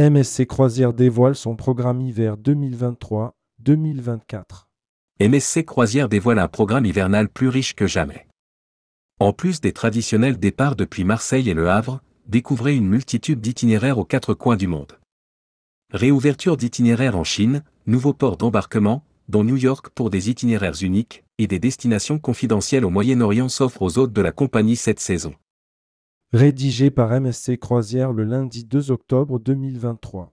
MSC Croisière dévoile son programme hiver 2023-2024. MSC Croisière dévoile un programme hivernal plus riche que jamais. En plus des traditionnels départs depuis Marseille et Le Havre, découvrez une multitude d'itinéraires aux quatre coins du monde. Réouverture d'itinéraires en Chine, nouveaux ports d'embarquement, dont New York pour des itinéraires uniques, et des destinations confidentielles au Moyen-Orient s'offrent aux hôtes de la compagnie cette saison. Rédigé par MSC Croisière le lundi 2 octobre 2023.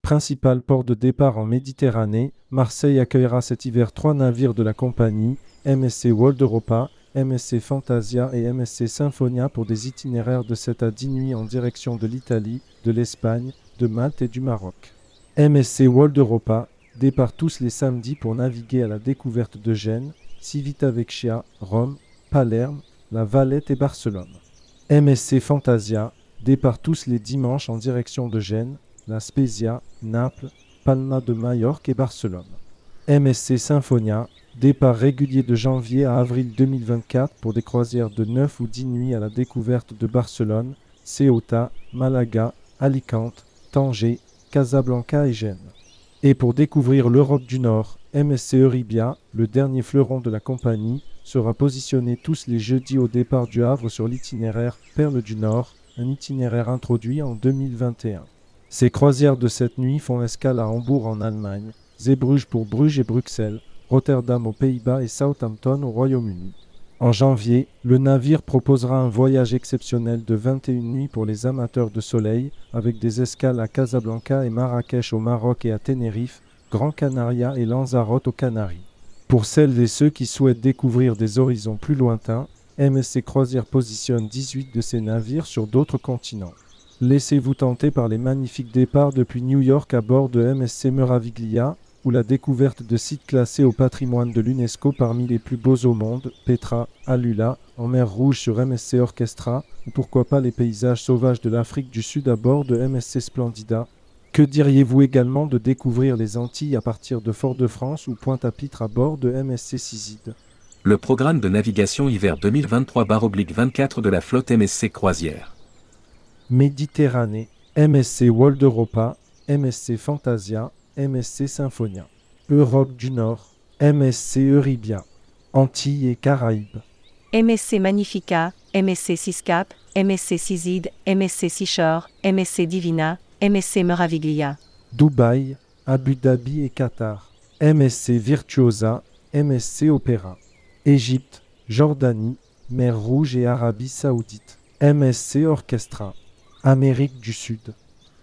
Principal port de départ en Méditerranée, Marseille accueillera cet hiver trois navires de la compagnie, MSC World Europa, MSC Fantasia et MSC Symphonia pour des itinéraires de 7 à 10 nuits en direction de l'Italie, de l'Espagne, de Malte et du Maroc. MSC World Europa départ tous les samedis pour naviguer à la découverte de Gênes, Civitavecchia, Rome, Palerme, la Valette et Barcelone. MSC Fantasia départ tous les dimanches en direction de Gênes, la Spezia, Naples, Palma de Majorque et Barcelone. MSC Symphonia, départ régulier de janvier à avril 2024 pour des croisières de 9 ou 10 nuits à la découverte de Barcelone, Ceuta, Malaga, Alicante, Tanger, Casablanca et Gênes. Et pour découvrir l'Europe du Nord, MSC Euribia, le dernier fleuron de la compagnie, sera positionné tous les jeudis au départ du Havre sur l'itinéraire Perle du Nord, un itinéraire introduit en 2021. Ces croisières de cette nuit font escale à Hambourg en Allemagne, Zeebrugge pour Bruges et Bruxelles, Rotterdam aux Pays-Bas et Southampton au Royaume-Uni. En janvier, le navire proposera un voyage exceptionnel de 21 nuits pour les amateurs de soleil, avec des escales à Casablanca et Marrakech au Maroc et à Tenerife, Gran Canaria et Lanzarote aux Canaries. Pour celles et ceux qui souhaitent découvrir des horizons plus lointains, MSC Croisière positionne 18 de ses navires sur d'autres continents. Laissez-vous tenter par les magnifiques départs depuis New York à bord de MSC Meraviglia ou la découverte de sites classés au patrimoine de l'UNESCO parmi les plus beaux au monde, Petra, Alula, en mer Rouge sur MSC Orchestra, ou pourquoi pas les paysages sauvages de l'Afrique du Sud à bord de MSC Splendida. Que diriez-vous également de découvrir les Antilles à partir de Fort-de-France ou Pointe-à-Pitre à bord de MSC Siside? Le programme de navigation hiver 2023-24 de la flotte MSC Croisière. Méditerranée, MSC World Europa, MSC Fantasia, MSC Symphonia. Europe du Nord, MSC Euribia. Antilles et Caraïbes. MSC Magnifica, MSC Siscap, MSC Siside, MSC Seashore, MSC Divina, MSC Meraviglia. Dubaï, Abu Dhabi et Qatar. MSC Virtuosa, MSC Opéra. Égypte, Jordanie, Mer Rouge et Arabie Saoudite. MSC Orchestra. Amérique du Sud.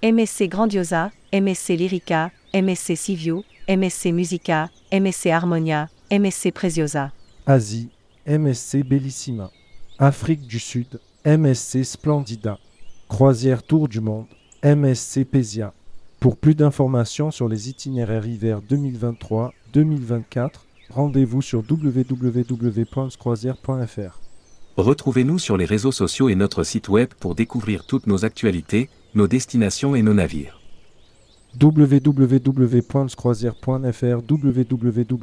MSC Grandiosa, MSC Lyrica, MSC Sivio, MSC Musica, MSC Harmonia, MSC Preziosa. Asie, MSC Bellissima. Afrique du Sud, MSC Splendida. Croisière Tour du Monde, MSC Pesia. Pour plus d'informations sur les itinéraires hiver 2023-2024, rendez-vous sur www.croisière.fr. Retrouvez-nous sur les réseaux sociaux et notre site web pour découvrir toutes nos actualités, nos destinations et nos navires. www.croisière.fr www.msk.fr